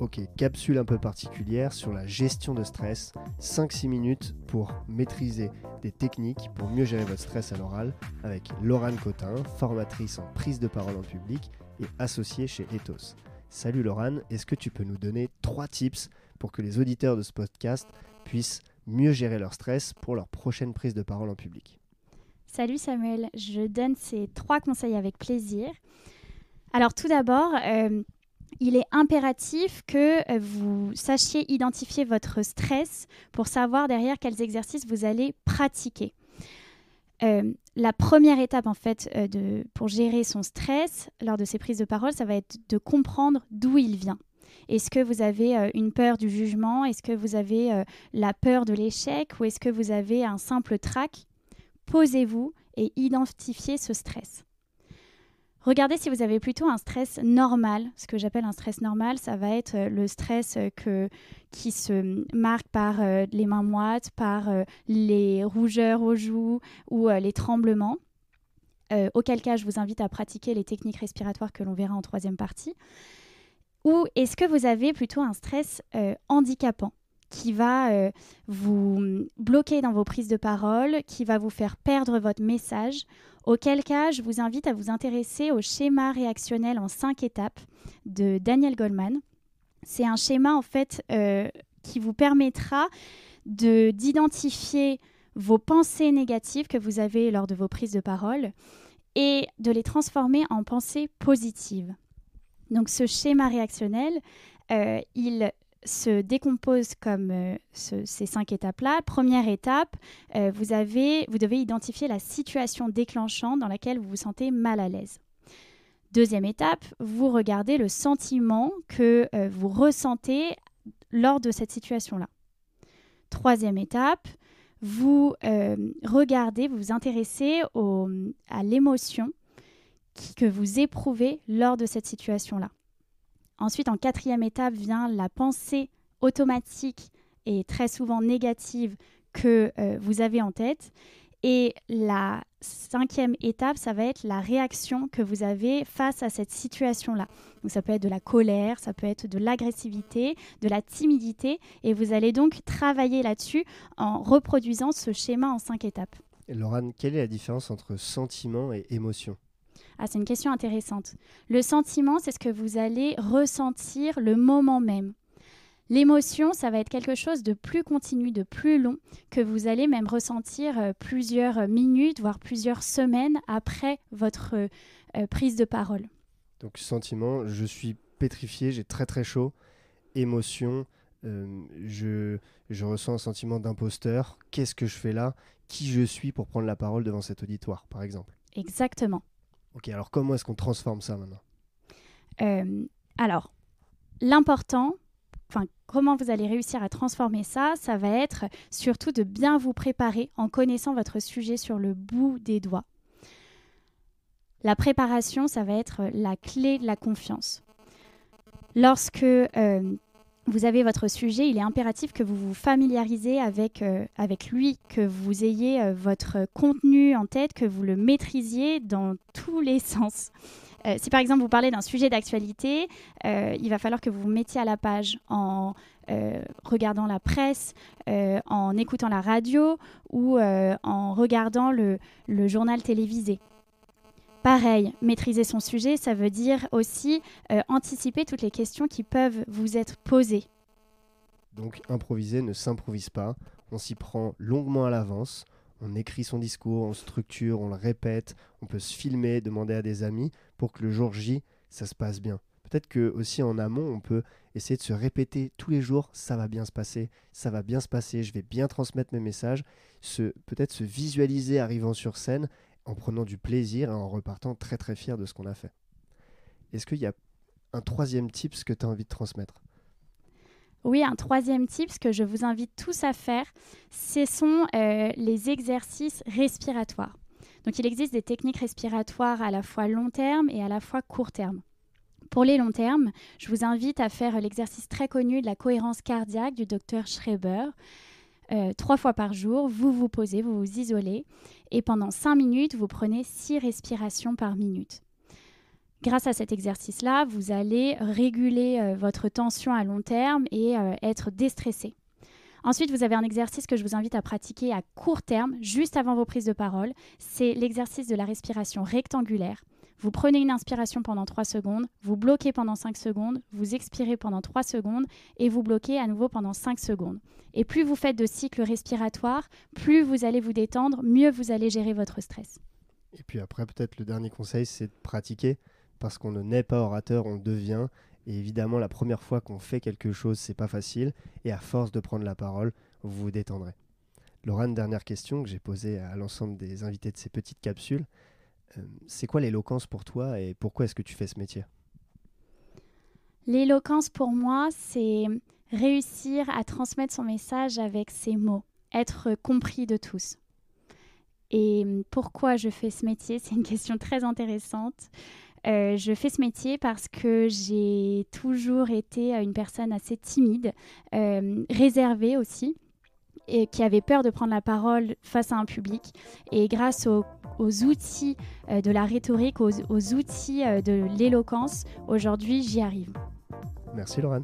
Ok, capsule un peu particulière sur la gestion de stress. 5-6 minutes pour maîtriser des techniques pour mieux gérer votre stress à l'oral avec Laurane Cotin, formatrice en prise de parole en public et associée chez Ethos. Salut Laurane, est-ce que tu peux nous donner 3 tips pour que les auditeurs de ce podcast puissent mieux gérer leur stress pour leur prochaine prise de parole en public? Salut Samuel, je donne ces trois conseils avec plaisir. Alors tout d'abord, euh, il est impératif que euh, vous sachiez identifier votre stress pour savoir derrière quels exercices vous allez pratiquer. Euh, la première étape en fait pour gérer son stress lors de ces prises de parole, ça va être de comprendre d'où il vient. Est-ce que vous avez une peur du jugement? Est-ce que vous avez la peur de l'échec? Ou est-ce que vous avez un simple trac? Posez-vous et identifiez ce stress. Regardez si vous avez plutôt un stress normal. Ce que j'appelle un stress normal, ça va être euh, le stress euh, qui se marque par euh, les mains moites, par les rougeurs aux joues ou les tremblements. auquel cas, je vous invite à pratiquer les techniques respiratoires que l'on verra en troisième partie. Ou est-ce que vous avez plutôt un stress handicapant? Qui va vous bloquer dans vos prises de parole, qui va vous faire perdre votre message Auquel cas, je vous invite à vous intéresser au schéma réactionnel en cinq étapes de Daniel Goldman. C'est un schéma en fait euh, qui vous permettra de d'identifier vos pensées négatives que vous avez lors de vos prises de parole et de les transformer en pensées positives. Donc ce schéma réactionnel, euh, il se décompose comme euh, ces cinq étapes-là. Première étape, euh, vous, devez identifier la situation déclenchante dans laquelle vous vous sentez mal à l'aise. Deuxième étape, vous regardez le sentiment que euh, vous ressentez lors de cette situation-là. Troisième étape, vous regardez, vous vous intéressez à l'émotion que vous éprouvez lors de cette situation-là. Ensuite, en quatrième étape vient la pensée automatique et très souvent négative que euh, vous avez en tête. Et la cinquième étape, ça va être la réaction que vous avez face à cette situation-là. Donc ça peut être de la colère, ça peut être de l'agressivité, de la timidité, et vous allez donc travailler là-dessus en reproduisant ce schéma en cinq étapes. Et Laurent, quelle est la différence entre sentiment et émotion? Ah, c'est une question intéressante. Le sentiment, c'est ce que vous allez ressentir le moment même. L'émotion, ça va être quelque chose de plus continu, de plus long, que vous allez même ressentir euh, plusieurs minutes, voire plusieurs semaines après votre euh, prise de parole. Donc sentiment, je suis pétrifié, j'ai très très chaud. Émotion, euh, je, je ressens un sentiment d'imposteur. Qu'est-ce que je fais là? Qui je suis pour prendre la parole devant cet auditoire, par exemple? Exactement. Alors comment est-ce qu'on transforme ça maintenant? Euh, Alors, l'important, enfin, comment vous allez réussir à transformer ça, ça va être surtout de bien vous préparer en connaissant votre sujet sur le bout des doigts. La préparation, ça va être la clé de la confiance. Lorsque euh, vous avez votre sujet, il est impératif que vous vous familiarisez avec, euh, avec lui, que vous ayez euh, votre contenu en tête, que vous le maîtrisiez dans tous les sens. Euh, si par exemple vous parlez d'un sujet d'actualité, il va falloir que vous vous mettiez à la page en regardant la presse, en écoutant la radio ou en regardant le, le journal télévisé. Pareil, maîtriser son sujet, ça veut dire aussi euh, anticiper toutes les questions qui peuvent vous être posées. Donc improviser ne s'improvise pas, on s'y prend longuement à l'avance, on écrit son discours, on structure, on le répète, on peut se filmer, demander à des amis pour que le jour J, ça se passe bien. Peut-être que aussi en amont, on peut essayer de se répéter tous les jours, ça va bien se passer, ça va bien se passer, je vais bien transmettre mes messages, peut-être se visualiser arrivant sur scène en prenant du plaisir et en repartant très très fier de ce qu'on a fait. Est-ce qu'il y a un troisième tips que tu as envie de transmettre? Oui, un troisième tip que je vous invite tous à faire, ce sont euh, les exercices respiratoires. Donc il existe des techniques respiratoires à la fois long terme et à la fois court terme. Pour les longs termes, je vous invite à faire l'exercice très connu de la cohérence cardiaque du docteur Schreiber. Euh, trois fois par jour, vous vous posez, vous vous isolez et pendant cinq minutes, vous prenez six respirations par minute. grâce à cet exercice-là, vous allez réguler euh, votre tension à long terme et euh, être déstressé. Ensuite, vous avez un exercice que je vous invite à pratiquer à court terme, juste avant vos prises de parole. C'est l'exercice de la respiration rectangulaire. Vous prenez une inspiration pendant 3 secondes, vous bloquez pendant 5 secondes, vous expirez pendant 3 secondes et vous bloquez à nouveau pendant 5 secondes. Et plus vous faites de cycles respiratoires, plus vous allez vous détendre, mieux vous allez gérer votre stress. Et puis après, peut-être le dernier conseil, c'est de pratiquer parce qu'on ne naît pas orateur, on devient. Et évidemment, la première fois qu'on fait quelque chose, c'est pas facile. Et à force de prendre la parole, vous vous détendrez. Laurent, dernière question que j'ai posée à l'ensemble des invités de ces petites capsules. Euh, c'est quoi l'éloquence pour toi et pourquoi est-ce que tu fais ce métier? L'éloquence pour moi, c'est réussir à transmettre son message avec ses mots, être compris de tous. Et pourquoi je fais ce métier? C'est une question très intéressante. Euh, je fais ce métier parce que j'ai toujours été une personne assez timide, euh, réservée aussi, et qui avait peur de prendre la parole face à un public. Et grâce aux, outils euh, de la rhétorique, aux, outils de l'éloquence, aujourd'hui, j'y arrive. Merci Laurent.